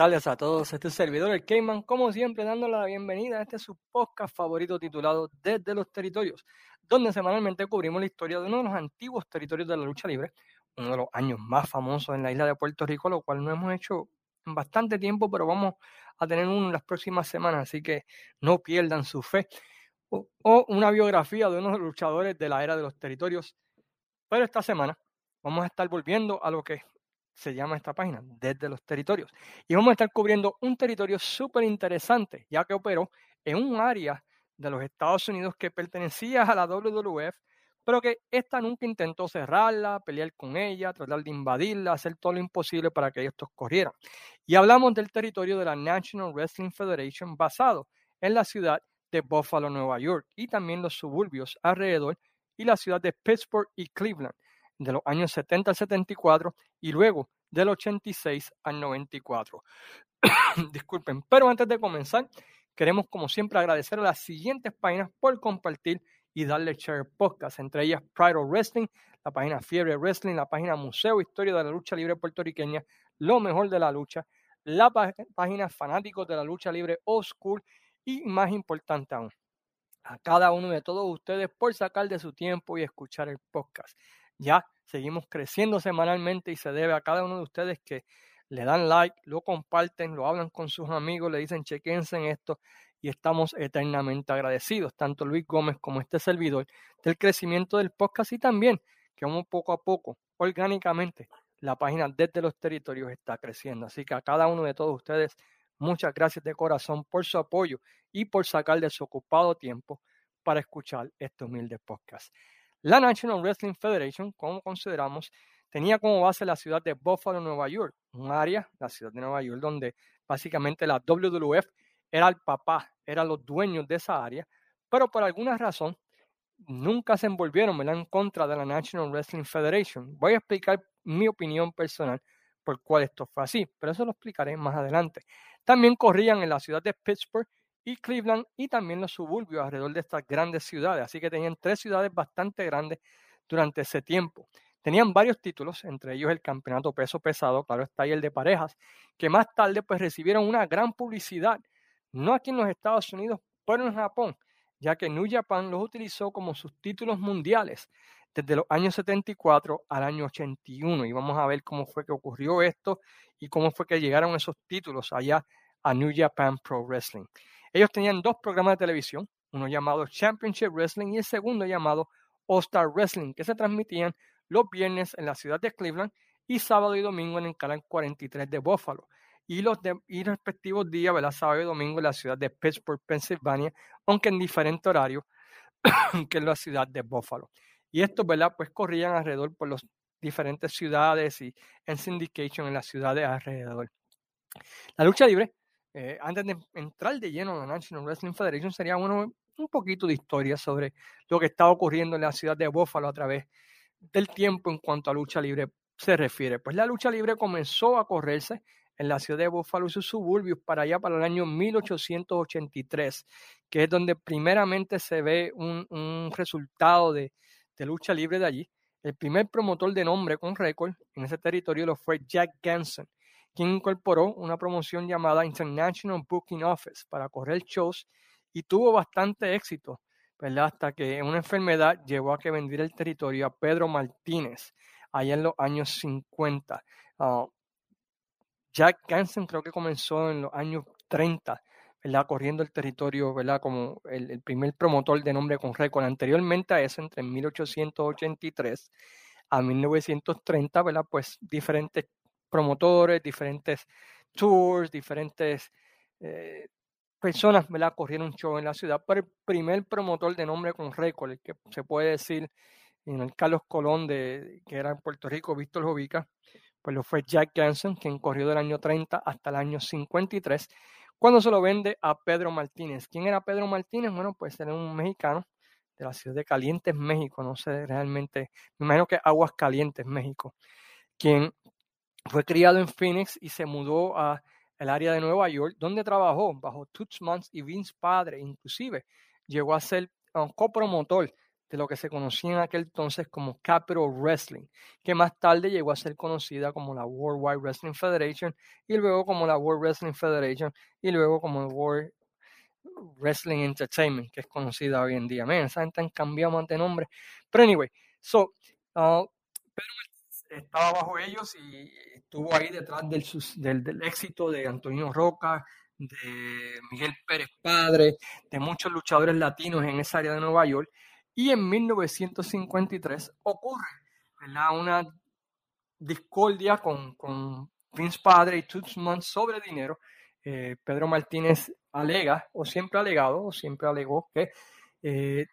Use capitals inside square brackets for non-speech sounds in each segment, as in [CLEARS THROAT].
Tardes a todos. Este es servidor, el Cayman, como siempre, dándole la bienvenida a este su podcast favorito titulado Desde los Territorios, donde semanalmente cubrimos la historia de uno de los antiguos territorios de la lucha libre, uno de los años más famosos en la isla de Puerto Rico, lo cual no hemos hecho en bastante tiempo, pero vamos a tener uno en las próximas semanas, así que no pierdan su fe. O, o una biografía de uno de los luchadores de la era de los territorios. Pero esta semana vamos a estar volviendo a lo que se llama esta página, desde los territorios. Y vamos a estar cubriendo un territorio súper interesante, ya que operó en un área de los Estados Unidos que pertenecía a la WWF, pero que esta nunca intentó cerrarla, pelear con ella, tratar de invadirla, hacer todo lo imposible para que estos corrieran. Y hablamos del territorio de la National Wrestling Federation basado en la ciudad de Buffalo, Nueva York, y también los suburbios alrededor, y la ciudad de Pittsburgh y Cleveland de los años 70 al 74 y luego del 86 al 94. [COUGHS] Disculpen, pero antes de comenzar, queremos como siempre agradecer a las siguientes páginas por compartir y darle share podcast, entre ellas Pride of Wrestling, la página Fiebre Wrestling, la página Museo Historia de la Lucha Libre Puertorriqueña, Lo Mejor de la Lucha, la página Fanáticos de la Lucha Libre School y más importante aún, a cada uno de todos ustedes por sacar de su tiempo y escuchar el podcast. Ya seguimos creciendo semanalmente y se debe a cada uno de ustedes que le dan like, lo comparten, lo hablan con sus amigos, le dicen chequense en esto y estamos eternamente agradecidos, tanto Luis Gómez como este servidor, del crecimiento del podcast y también que vamos poco a poco, orgánicamente, la página desde los territorios está creciendo. Así que a cada uno de todos ustedes, muchas gracias de corazón por su apoyo y por sacar de su ocupado tiempo para escuchar este humilde podcast. La National Wrestling Federation, como consideramos, tenía como base la ciudad de Buffalo, Nueva York, un área, la ciudad de Nueva York, donde básicamente la WWF era el papá, eran los dueños de esa área, pero por alguna razón nunca se envolvieron en contra de la National Wrestling Federation. Voy a explicar mi opinión personal por cuál esto fue así, pero eso lo explicaré más adelante. También corrían en la ciudad de Pittsburgh y Cleveland y también los suburbios alrededor de estas grandes ciudades. Así que tenían tres ciudades bastante grandes durante ese tiempo. Tenían varios títulos, entre ellos el campeonato peso pesado, claro está ahí el de parejas, que más tarde pues recibieron una gran publicidad, no aquí en los Estados Unidos, pero en Japón, ya que New Japan los utilizó como sus títulos mundiales desde los años 74 al año 81. Y vamos a ver cómo fue que ocurrió esto y cómo fue que llegaron esos títulos allá a New Japan Pro Wrestling. Ellos tenían dos programas de televisión, uno llamado Championship Wrestling y el segundo llamado All Star Wrestling, que se transmitían los viernes en la ciudad de Cleveland y sábado y domingo en el canal 43 de Buffalo. Y los respectivos días, ¿verdad? sábado y domingo en la ciudad de Pittsburgh, Pennsylvania, aunque en diferente horario [COUGHS] que en la ciudad de Buffalo. Y estos, ¿verdad? Pues corrían alrededor por las diferentes ciudades y en syndication en las ciudades alrededor. La lucha libre eh, antes de entrar de lleno en National Wrestling Federation, sería bueno un poquito de historia sobre lo que está ocurriendo en la ciudad de Buffalo a través del tiempo en cuanto a lucha libre se refiere. Pues la lucha libre comenzó a correrse en la ciudad de Buffalo y sus suburbios para allá para el año 1883, que es donde primeramente se ve un, un resultado de, de lucha libre de allí. El primer promotor de nombre con récord en ese territorio lo fue Jack Ganson incorporó una promoción llamada International Booking Office para correr shows y tuvo bastante éxito, ¿verdad? Hasta que una enfermedad llevó a que vendiera el territorio a Pedro Martínez, allá en los años 50. Ah, Jack Gansen creo que comenzó en los años 30, ¿verdad? Corriendo el territorio, ¿verdad? Como el, el primer promotor de nombre con récord. Anteriormente a eso, entre 1883 a 1930, ¿verdad? Pues diferentes promotores, diferentes tours, diferentes eh, personas ¿verdad? corrieron un show en la ciudad. Pero el primer promotor de nombre con récord, el que se puede decir en el Carlos Colón, de, que era en Puerto Rico, Víctor Jovica, pues lo fue Jack Jansen, quien corrió del año 30 hasta el año 53, cuando se lo vende a Pedro Martínez. ¿Quién era Pedro Martínez? Bueno, pues era un mexicano de la ciudad de Calientes, México, no sé realmente, me imagino que Aguas Calientes, México, quien fue criado en Phoenix y se mudó a el área de Nueva York, donde trabajó bajo Tutsmans y Vince Padre. Inclusive llegó a ser un copromotor de lo que se conocía en aquel entonces como Capital Wrestling, que más tarde llegó a ser conocida como la World Wide Wrestling Federation y luego como la World Wrestling Federation y luego como World Wrestling Entertainment, que es conocida hoy en día. Men, esa gente han cambiado de nombre. Pero anyway, so, uh, Pedro estaba bajo ellos y estuvo ahí detrás del, del, éxito de Antonio Roca, de Miguel Pérez Padre, de muchos luchadores latinos en esa área de Nueva York. Y en 1953 ocurre una discordia con, con Vince Padre y Tutsman sobre dinero. Eh, Pedro Martínez alega, o siempre ha alegado, o siempre alegó que eh,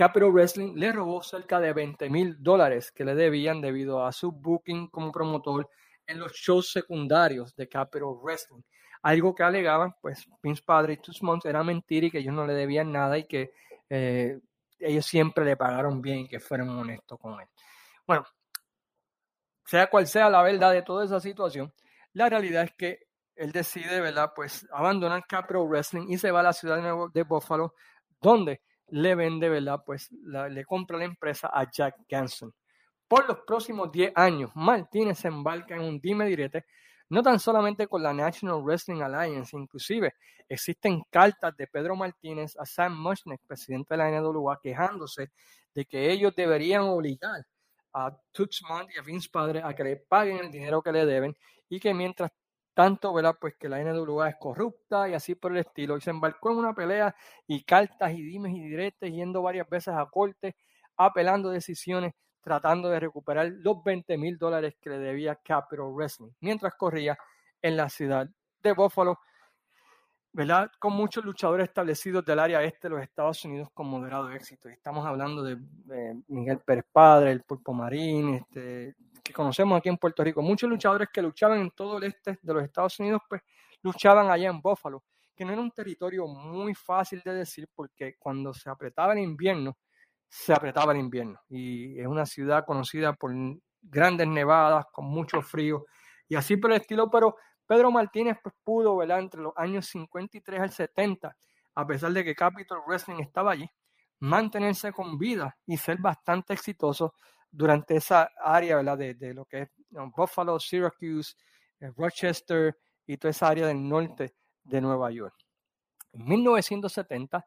Capital Wrestling le robó cerca de 20 mil dólares que le debían debido a su booking como promotor en los shows secundarios de Capital Wrestling. Algo que alegaban, pues, Vince Padre y Tutsman era mentira y que ellos no le debían nada y que eh, ellos siempre le pagaron bien y que fueron honestos con él. Bueno, sea cual sea la verdad de toda esa situación, la realidad es que él decide, ¿verdad? Pues abandonar Capital Wrestling y se va a la ciudad de, de Buffalo, donde le vende, ¿verdad? Pues le compra la empresa a Jack Ganson. Por los próximos 10 años, Martínez se embarca en un dime direte no tan solamente con la National Wrestling Alliance, inclusive existen cartas de Pedro Martínez a Sam Mushnick, presidente de la NWA, quejándose de que ellos deberían obligar a Tuxman y a Vince Padre a que le paguen el dinero que le deben y que mientras tanto, ¿verdad? Pues que la NWA es corrupta y así por el estilo. Y se embarcó en una pelea y cartas y dimes y diretes, yendo varias veces a corte, apelando decisiones tratando de recuperar los 20 mil dólares que le debía Capital Wrestling, mientras corría en la ciudad de Buffalo, ¿verdad? Con muchos luchadores establecidos del área este de los Estados Unidos con moderado éxito. estamos hablando de, Miguel Pérez Padre, el Pulpo Marín, este, que conocemos aquí en Puerto Rico. Muchos luchadores que luchaban en todo el este de los Estados Unidos, pues luchaban allá en Buffalo, que no era un territorio muy fácil de decir porque cuando se apretaba el invierno, se apretaba el invierno. Y es una ciudad conocida por grandes nevadas, con mucho frío y así por el estilo. Pero Pedro Martínez pues, pudo, ¿verdad? entre los años 53 al 70, a pesar de que Capital Wrestling estaba allí, mantenerse con vida y ser bastante exitoso durante esa área ¿verdad? De, lo que es Buffalo, Syracuse, eh, Rochester y toda esa área del norte de Nueva York. En 1970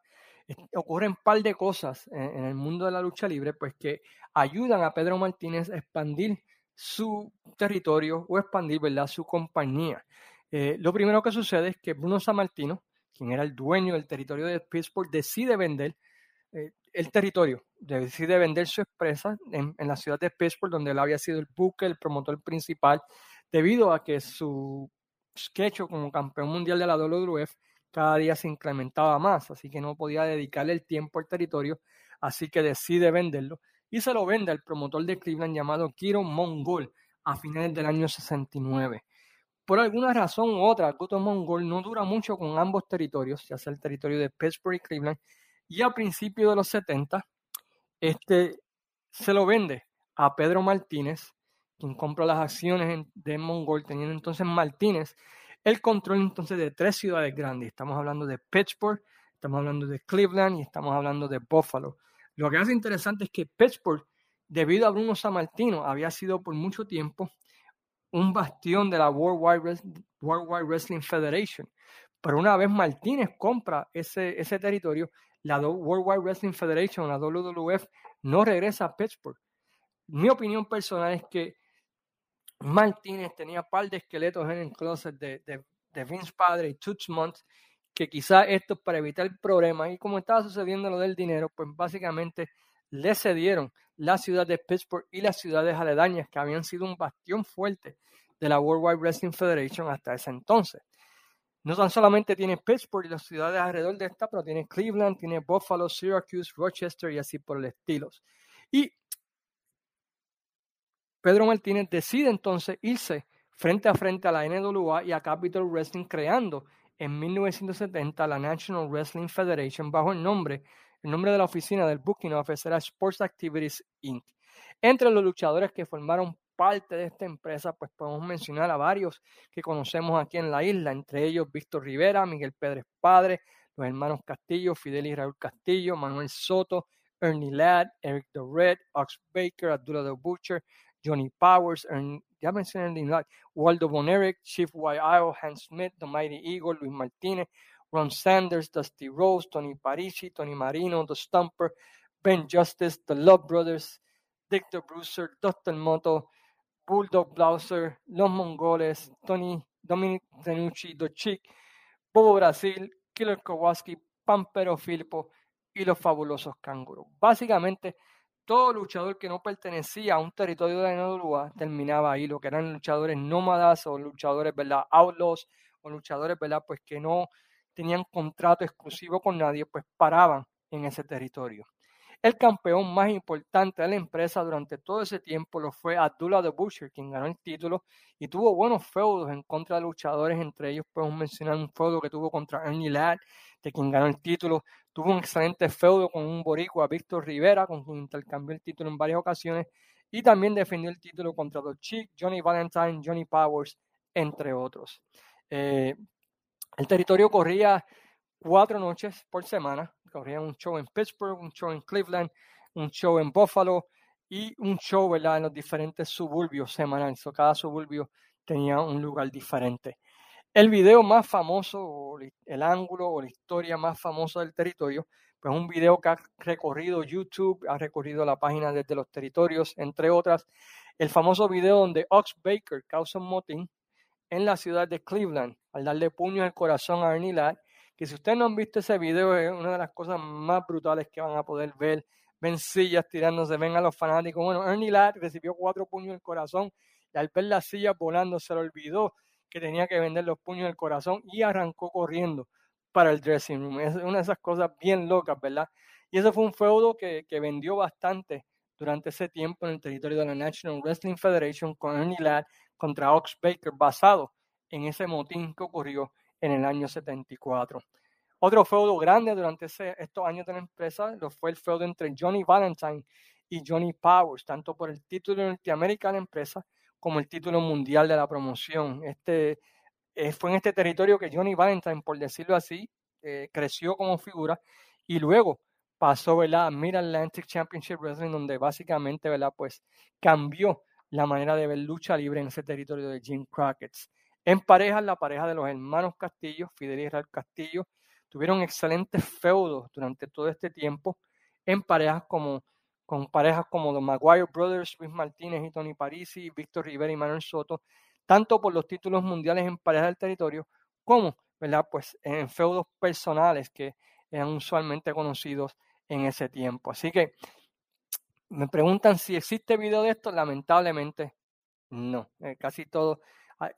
ocurren un par de cosas en, el mundo de la lucha libre, pues que ayudan a Pedro Martínez a expandir su territorio o expandir, ¿verdad?, su compañía. Eh, lo primero que sucede es que Bruno Sammartino, quien era el dueño del territorio de Pittsburgh, decide vender eh, el territorio, decide vender su empresa en, la ciudad de Pittsburgh, donde él había sido el buque, el promotor principal, debido a que su sketch como campeón mundial de la WWF cada día se incrementaba más, así que no podía dedicarle el tiempo al territorio, así que decide venderlo y se lo vende al promotor de Cleveland llamado Kiro Mongol a finales del año 69. Por alguna razón u otra, Kiro Mongol no dura mucho con ambos territorios, ya sea el territorio de Pittsburgh y Cleveland, y a principios de los 70, este se lo vende a Pedro Martínez, quien compra las acciones de Mongol, teniendo entonces Martínez el control entonces de tres ciudades grandes. Estamos hablando de Pittsburgh, estamos hablando de Cleveland y estamos hablando de Buffalo. Lo que hace interesante es que Pittsburgh, debido a Bruno Sammartino, había sido por mucho tiempo un bastión de la World Wide, Wrestling Federation. Pero una vez Martínez compra ese, ese territorio, la World Wide Wrestling Federation, la WWF, no regresa a Pittsburgh. Mi opinión personal es que Martínez tenía par de esqueletos en el closet de, de, Vince Padre y Tuchmont, que quizá esto para evitar problemas, y como estaba sucediendo lo del dinero, pues básicamente le cedieron la ciudad de Pittsburgh y las ciudades aledañas que habían sido un bastión fuerte de la World Wide Wrestling Federation hasta ese entonces. No tan solamente tiene Pittsburgh y las ciudades alrededor de esta, pero tiene Cleveland, tiene Buffalo, Syracuse, Rochester y así por el estilo. Y Pedro Martínez decide entonces irse frente a frente a la NWA y a Capital Wrestling, creando en 1970 la National Wrestling Federation bajo el nombre, el nombre de la oficina del Booking Office era Sports Activities Inc. Entre los luchadores que formaron de esta empresa, pues podemos mencionar a varios que conocemos aquí en la isla, entre ellos Víctor Rivera, Miguel Pérez Padre, los hermanos Castillo, Fidel y Raúl Castillo, Manuel Soto, Ernie Ladd, Eric the Red, Ox Baker, Abdullah the Butcher, Johnny Powers, Ernie, ya mencioné Ernie Ladd, Waldo Von Erich, Chief Isle, Hans Smith, The Mighty Eagle, Luis Martinez, Ron Sanders, Dusty Rose, Tony Parisi, Tony Marino, The Stumper, Ben Justice, The Love Brothers, Victor Bruiser, Dustin Moto, Bulldog Blauser, Los Mongoles, Tony Dominic Tenucci, The Chick, Bobo Brasil, Killer Kowalski, Pampero Filippo y los fabulosos canguros. Básicamente, todo luchador que no pertenecía a un territorio de NWA terminaba ahí, lo que eran luchadores nómadas o luchadores, ¿verdad? Outlaws o luchadores, ¿verdad? Pues que no tenían contrato exclusivo con nadie, pues paraban en ese territorio. El campeón más importante de la empresa durante todo ese tiempo lo fue Abdullah the Butcher, quien ganó el título y tuvo buenos feudos en contra de luchadores, entre ellos podemos mencionar un feudo que tuvo contra Ernie Ladd, de quien ganó el título, tuvo un excelente feudo con un boricua, Víctor Rivera, con quien intercambió el título en varias ocasiones, y también defendió el título contra The Chick, Johnny Valentine, Johnny Powers, entre otros. Eh, el territorio corría cuatro noches por semana. Un show en Pittsburgh, un show en Cleveland, un show en Buffalo y un show en los diferentes suburbios semanales. cada suburbio tenía un lugar diferente. El video más famoso, el ángulo o la historia más famosa del territorio, pues un video que ha recorrido YouTube, ha recorrido la página desde los territorios, entre otras. El famoso video donde Ox Baker causa un motín en la ciudad de Cleveland al darle puño al corazón a Ernie Ladd, que si ustedes no han visto ese video es una de las cosas más brutales que van a poder ver. Ven sillas tirándose, ven a los fanáticos. Bueno, Ernie Ladd recibió cuatro puños en el corazón y al ver las sillas volando se le olvidó que tenía que vender los puños del corazón y arrancó corriendo para el dressing room. Es una de esas cosas bien locas, ¿verdad? Y eso fue un feudo que, que vendió bastante durante ese tiempo en el territorio de la National Wrestling Federation con Ernie Ladd contra Ox Baker basado en ese motín que ocurrió en el año 74. Otro feudo grande durante estos años de la empresa lo fue el feudo entre Johnny Valentine y Johnny Powers, tanto por el título de Norteamérica de la empresa como el título mundial de la promoción. Este, eh, fue en este territorio que Johnny Valentine, por decirlo así, eh, creció como figura y luego pasó a Mid Atlantic Championship Wrestling, donde básicamente pues cambió la manera de ver lucha libre en ese territorio de Jim Crockett. En parejas, la pareja de los hermanos Castillo, Fidel y Israel Castillo, tuvieron excelentes feudos durante todo este tiempo en parejas como con parejas como los Maguire Brothers, Luis Martínez y Tony Parisi, Víctor Rivera y Manuel Soto, tanto por los títulos mundiales en parejas del territorio como, ¿verdad? Pues en feudos personales que eran usualmente conocidos en ese tiempo. Así que me preguntan si existe video de esto, lamentablemente no. Eh, casi todo, ah,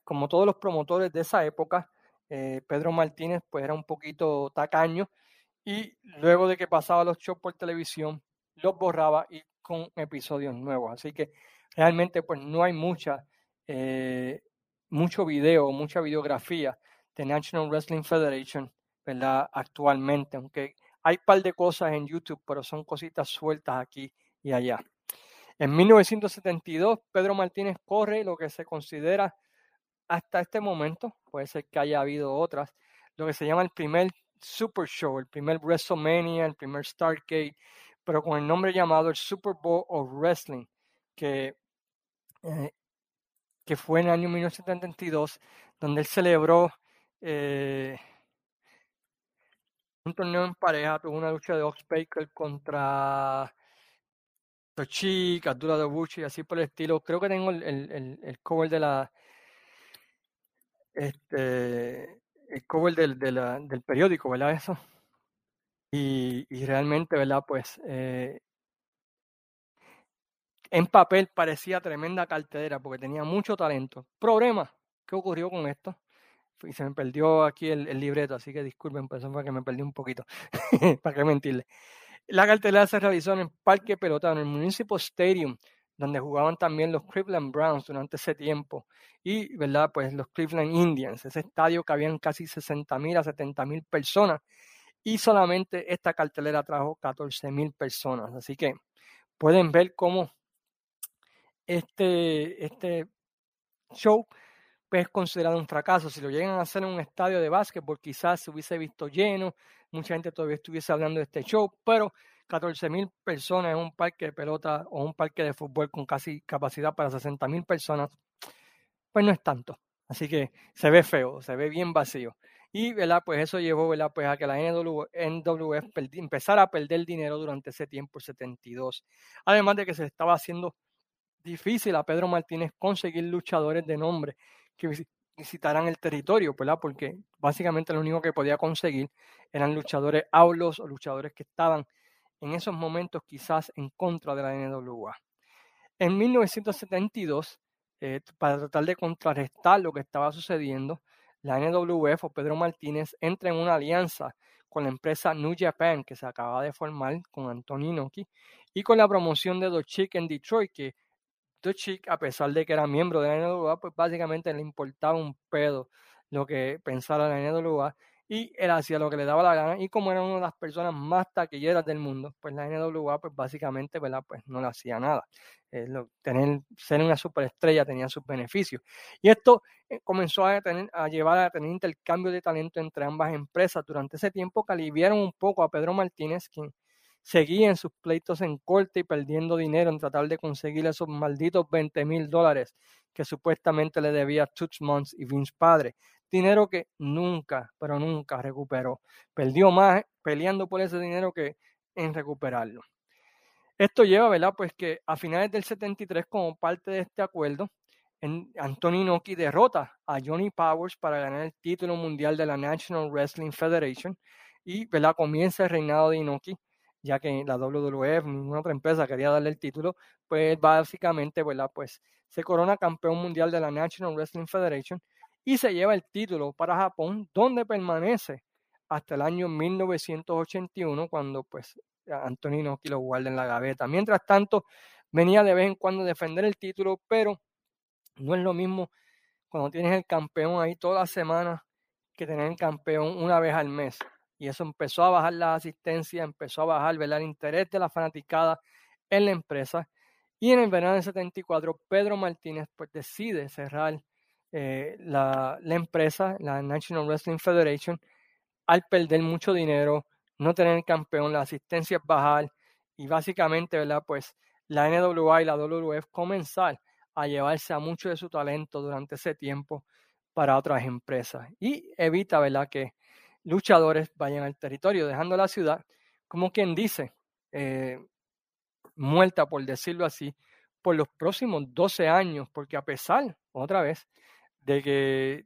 como todos los promotores de esa época, eh, Pedro Martínez pues era un poquito tacaño y luego de que pasaba los shows por televisión, los borraba y con episodios nuevos. Así que realmente pues no hay mucha, eh, mucho video, mucha videografía de National Wrestling Federation. Actualmente, aunque hay un par de cosas en YouTube, pero son cositas sueltas aquí y allá. En 1972, Pedro Martínez corre lo que se considera hasta este momento, puede ser que haya habido otras, lo que se llama el primer Super Show, el primer WrestleMania, el primer Stargate, pero con el nombre llamado el Super Bowl of Wrestling, que, eh, que fue en el año 1972, donde él celebró eh, un torneo en pareja, tuvo una lucha de Ox Baker contra Tochi, Abdullah Dabuchi, así por el estilo. Creo que tengo el, cover de la. Este. El cover del, del periódico, ¿verdad? Eso. Y, y realmente, ¿verdad? Pues. Eh, en papel parecía tremenda cartera porque tenía mucho talento. Problema, ¿qué ocurrió con esto? Y se me perdió aquí el, el libreto, así que disculpen, pues fue que me perdí un poquito, [LAUGHS] para qué mentirle. La cartelera se realizó en el Parque Pelotano, en el Municipal Stadium, donde jugaban también los Cleveland Browns durante ese tiempo y, ¿verdad? Pues los Cleveland Indians, ese estadio que habían casi 60 mil a 70 mil personas y solamente esta cartelera trajo 14 mil personas. Así que pueden ver cómo este, este show pues, es considerado un fracaso. Si lo llegan a hacer en un estadio de básquetbol, quizás se hubiese visto lleno, mucha gente todavía estuviese hablando de este show, pero 14 mil personas en un parque de pelota o un parque de fútbol con casi capacidad para 60 mil personas, pues no es tanto. Así que se ve feo, se ve bien vacío. Y, ¿verdad? Pues eso llevó, ¿verdad? Pues a que la NWF empezara a perder dinero durante ese tiempo, 72. Además de que se estaba haciendo difícil a Pedro Martínez conseguir luchadores de nombre que visitaran el territorio, ¿verdad? Porque básicamente lo único que podía conseguir eran luchadores aulos o luchadores que estaban en esos momentos quizás en contra de la NWA. En 1972, eh, para tratar de contrarrestar lo que estaba sucediendo, la NWF o Pedro Martínez entra en una alianza con la empresa New Japan que se acaba de formar con Antonio Inoki y con la promoción de The Chick en Detroit que The Chick a pesar de que era miembro de la NWA pues básicamente le importaba un pedo lo que pensara la NWA y él hacía lo que le daba la gana y como era una de las personas más taquilleras del mundo, pues la NWA pues básicamente ¿verdad? pues no le hacía nada. Eh, tener, ser una superestrella tenía sus beneficios. Y esto eh, comenzó a, tener, a llevar a tener intercambio de talento entre ambas empresas. Durante ese tiempo que aliviaron un poco a Pedro Martínez, quien seguía en sus pleitos en corte y perdiendo dinero en tratar de conseguir esos malditos 20 mil dólares que supuestamente le debía Mons y Vince Padre. Dinero que nunca, pero nunca recuperó. Perdió más peleando por ese dinero que en recuperarlo. Esto lleva, ¿verdad? Pues que a finales del 73, como parte de este acuerdo, Anthony Inoki derrota a Johnny Powers para ganar el título mundial de la National Wrestling Federation y, ¿verdad? Comienza el reinado de Inoki, ya que la WWF, ninguna otra empresa quería darle el título, pues básicamente, ¿verdad? Pues se corona campeón mundial de la National Wrestling Federation y se lleva el título para Japón, donde permanece hasta el año 1981, cuando pues Antonino lo guarda en la gaveta. Mientras tanto, venía de vez en cuando a defender el título, pero no es lo mismo cuando tienes el campeón ahí toda la semana que tener el campeón una vez al mes. Y eso empezó a bajar la asistencia, empezó a bajar el interés de la fanaticada en la empresa. Y en el verano del 74, Pedro Martínez pues, decide cerrar eh, la, la empresa, la National Wrestling Federation, al perder mucho dinero, no tener campeón, la asistencia es bajar y básicamente, ¿verdad? Pues la NWA y la WWF comenzar a llevarse a mucho de su talento durante ese tiempo para otras empresas y evita, ¿verdad? Que luchadores vayan al territorio, dejando la ciudad, como quien dice, eh, muerta, por decirlo así, por los próximos 12 años, porque a pesar, otra vez, de que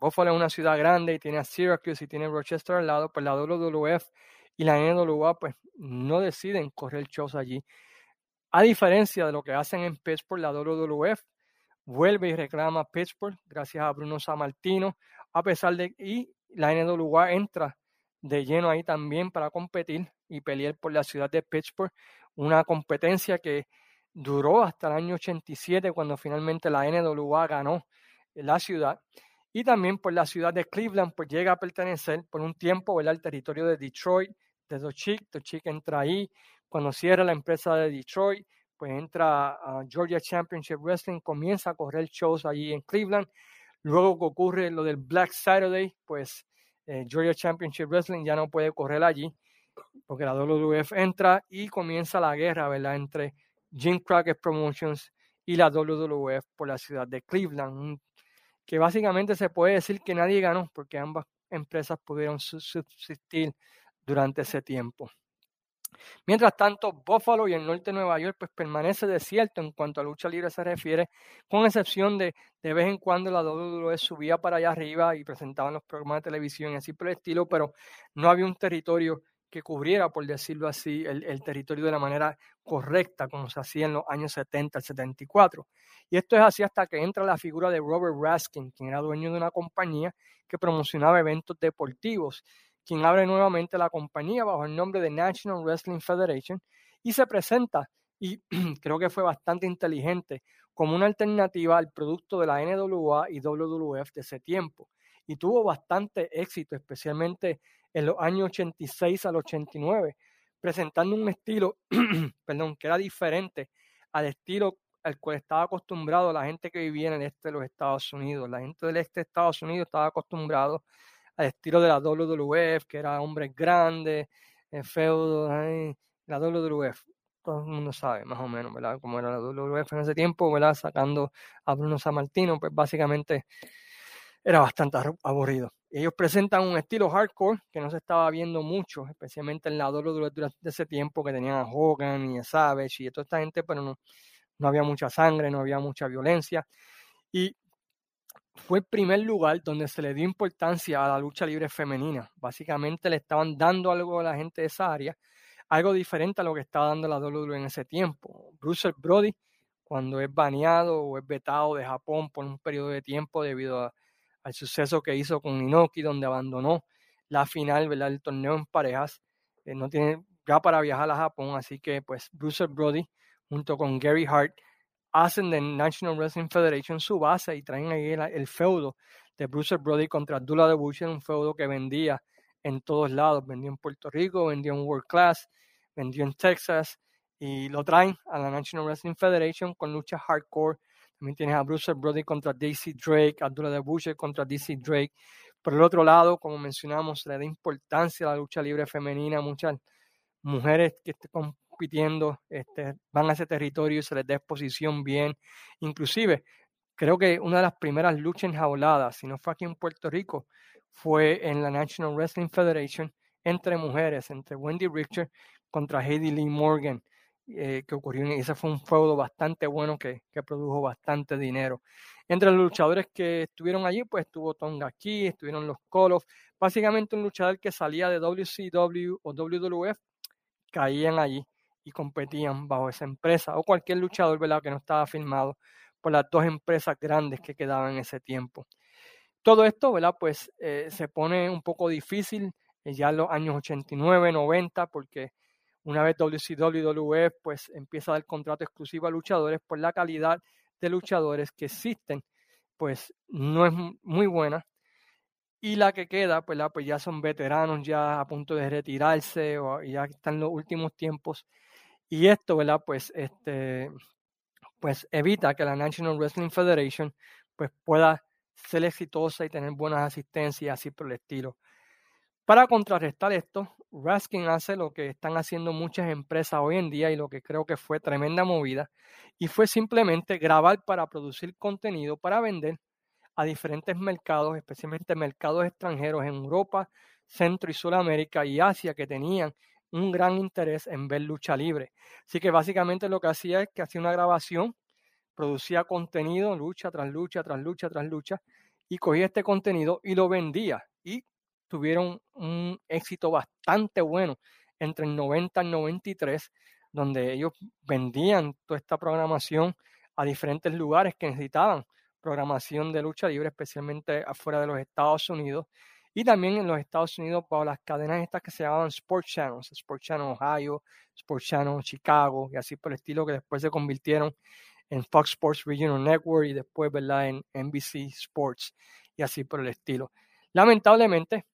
Buffalo es una ciudad grande y tiene a Syracuse y tiene Rochester al lado, pues la WWF y la NWA pues no deciden correr shows allí. A diferencia de lo que hacen en Pittsburgh, la WWF vuelve y reclama Pittsburgh gracias a Bruno Sammartino, a pesar de y la NWA entra de lleno ahí también para competir y pelear por la ciudad de Pittsburgh, una competencia que duró hasta el año 87 cuando finalmente la NWA ganó la ciudad y también por la ciudad de Cleveland, pues llega a pertenecer por un tiempo al territorio de Detroit, de Dochik. Dochik entra ahí. Cuando cierra la empresa de Detroit, pues entra a Georgia Championship Wrestling, comienza a correr shows allí en Cleveland. Luego que ocurre lo del Black Saturday, pues eh, Georgia Championship Wrestling ya no puede correr allí, porque la WWF entra y comienza la guerra, ¿verdad?, entre Jim Crockett Promotions y la WWF por la ciudad de Cleveland que básicamente se puede decir que nadie ganó porque ambas empresas pudieron subsistir durante ese tiempo. Mientras tanto, Buffalo y el norte de Nueva York pues permanece desierto en cuanto a lucha libre se refiere, con excepción de de vez en cuando la WWE subía para allá arriba y presentaban los programas de televisión y así por el estilo, pero no había un territorio que cubriera, por decirlo así, el, territorio de la manera correcta, como se hacía en los años 70 al 74. Y esto es así hasta que entra la figura de Robert Raskin, quien era dueño de una compañía que promocionaba eventos deportivos, quien abre nuevamente la compañía bajo el nombre de National Wrestling Federation y se presenta, y [CLEARS THROAT] creo que fue bastante inteligente, como una alternativa al producto de la NWA y WWF de ese tiempo. Y tuvo bastante éxito, especialmente en los años 86 al 89, presentando un estilo, [CLEARS THROAT] perdón, que era diferente al estilo al cual estaba acostumbrado la gente que vivía en el este de los Estados Unidos. La gente del este de Estados Unidos estaba acostumbrado al estilo de la WWF, que era hombres grandes, eh, feudos, la WWF, todo el mundo sabe más o menos, ¿verdad? Cómo era la WWF en ese tiempo, ¿verdad? Sacando a Bruno Sammartino, pues básicamente era bastante aburrido. Ellos presentan un estilo hardcore que no se estaba viendo mucho, especialmente en la WWF durante ese tiempo que tenían a Hogan y a Savage y toda esta gente, pero no, no había mucha sangre, no había mucha violencia. Y fue el primer lugar donde se le dio importancia a la lucha libre femenina. Básicamente le estaban dando algo a la gente de esa área, algo diferente a lo que estaba dando la WWE en ese tiempo. Bruce Brody, cuando es baneado o es vetado de Japón por un periodo de tiempo debido al suceso que hizo con Inoki, donde abandonó la final del torneo en parejas, eh, no tiene ya para viajar a Japón, así que pues Bruce Brody junto con Gary Hart hacen de National Wrestling Federation su base y traen ahí el, feudo de Bruce Brody contra Abdullah de Bush, un feudo que vendía en todos lados, vendió en Puerto Rico, vendió en World Class, vendió en Texas y lo traen a la National Wrestling Federation con lucha hardcore. También tienes a Bruce Brody contra Daisy Drake, Abdullah de Bush contra Daisy Drake. Por el otro lado, como mencionamos, le da importancia a la lucha libre femenina, muchas mujeres que compitiendo, este, van a ese territorio y se les da exposición bien. Inclusive, creo que una de las primeras luchas enjauladas, si no fue aquí en Puerto Rico, fue en la National Wrestling Federation entre mujeres, entre Wendy Richter contra Heidi Lee Morgan, eh, que ocurrió, y ese fue un feudo bastante bueno que, que, produjo bastante dinero. Entre los luchadores que estuvieron allí, pues estuvo Tonga aquí, estuvieron los Kolos, básicamente un luchador que salía de WCW o WWF, caían allí y competían bajo esa empresa o cualquier luchador ¿verdad? que no estaba firmado por las dos empresas grandes que quedaban en ese tiempo. Todo esto ¿verdad? Pues, eh, se pone un poco difícil eh, ya en los años 89, 90, porque una vez WCW pues, empieza a dar contrato exclusivo a luchadores, por la calidad de luchadores que existen, pues no es muy buena. Y la que queda, pues, pues ya son veteranos ya a punto de retirarse o ya están los últimos tiempos y esto, ¿verdad? Pues, este, pues evita que la National Wrestling Federation pues, pueda ser exitosa y tener buenas asistencias así por el estilo. Para contrarrestar esto, Raskin hace lo que están haciendo muchas empresas hoy en día y lo que creo que fue tremenda movida, y fue simplemente grabar para producir contenido para vender a diferentes mercados, especialmente mercados extranjeros en Europa, Centro y Sudamérica y Asia que tenían un gran interés en ver lucha libre. Así que básicamente lo que hacía es que hacía una grabación, producía contenido, lucha tras lucha, tras lucha, tras lucha, y cogía este contenido y lo vendía. Y tuvieron un éxito bastante bueno entre el 90 y el 93, donde ellos vendían toda esta programación a diferentes lugares que necesitaban programación de lucha libre, especialmente afuera de los Estados Unidos y también en los Estados Unidos bajo las cadenas estas que se llamaban Sports Channels, Sports Channel Ohio, Sports Channel Chicago y así por el estilo que después se convirtieron en Fox Sports Regional Network y después ¿verdad? en NBC Sports y así por el estilo. Lamentablemente,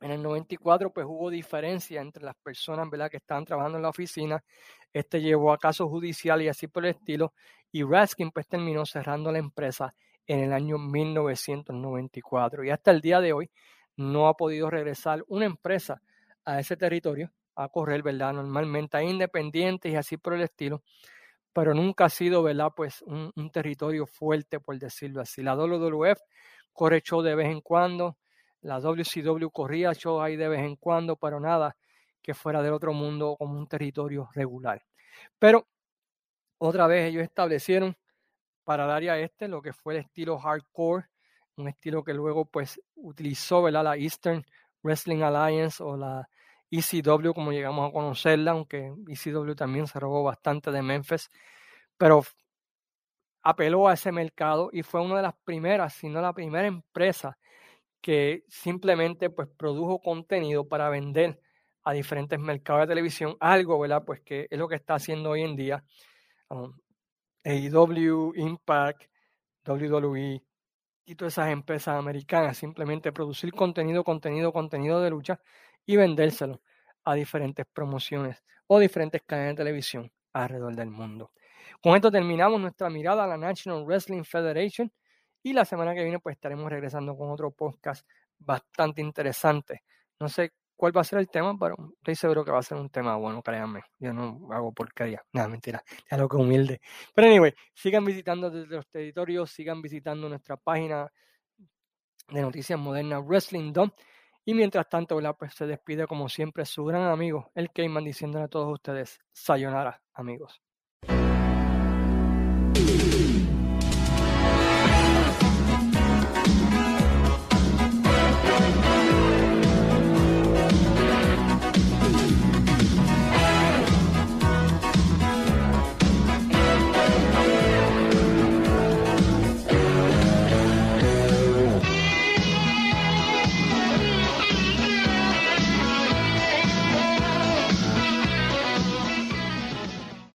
en el 94 pues hubo diferencia entre las personas ¿verdad? que estaban trabajando en la oficina. Este llevó a caso judicial y así por el estilo. Y Raskin pues terminó cerrando la empresa en el año 1994. Y hasta el día de hoy no ha podido regresar una empresa a ese territorio a correr, ¿verdad? Normalmente hay independientes y así por el estilo, pero nunca ha sido, ¿verdad? Pues un, territorio fuerte, por decirlo así. La WWF corre show de vez en cuando, la WCW corría show ahí de vez en cuando, pero nada que fuera del otro mundo como un territorio regular. Pero otra vez ellos establecieron para el área este lo que fue el estilo hardcore, un estilo que luego pues utilizó ¿verdad? la Eastern Wrestling Alliance o la ECW como llegamos a conocerla, aunque ECW también se robó bastante de Memphis, pero apeló a ese mercado y fue una de las primeras, si no la primera empresa que simplemente pues produjo contenido para vender a diferentes mercados de televisión, algo, ¿verdad? Pues que es lo que está haciendo hoy en día um, AEW, Impact, WWE, y todas esas empresas americanas, simplemente producir contenido, contenido, contenido de lucha y vendérselo a diferentes promociones o diferentes cadenas de televisión alrededor del mundo. Con esto terminamos nuestra mirada a la National Wrestling Federation y la semana que viene pues estaremos regresando con otro podcast bastante interesante. No sé cuál va a ser el tema, pero estoy seguro que va a ser un tema bueno, créanme. Yo no hago porquería. [LAUGHS] Nada, mentira. Ya lo que humilde. Pero anyway, sigan visitando desde los territorios, sigan visitando nuestra página de Noticias Modernas Wrestling Dom. Y mientras tanto, Pues se despide como siempre su gran amigo, el Cayman, diciéndole a todos ustedes, sayonara, amigos.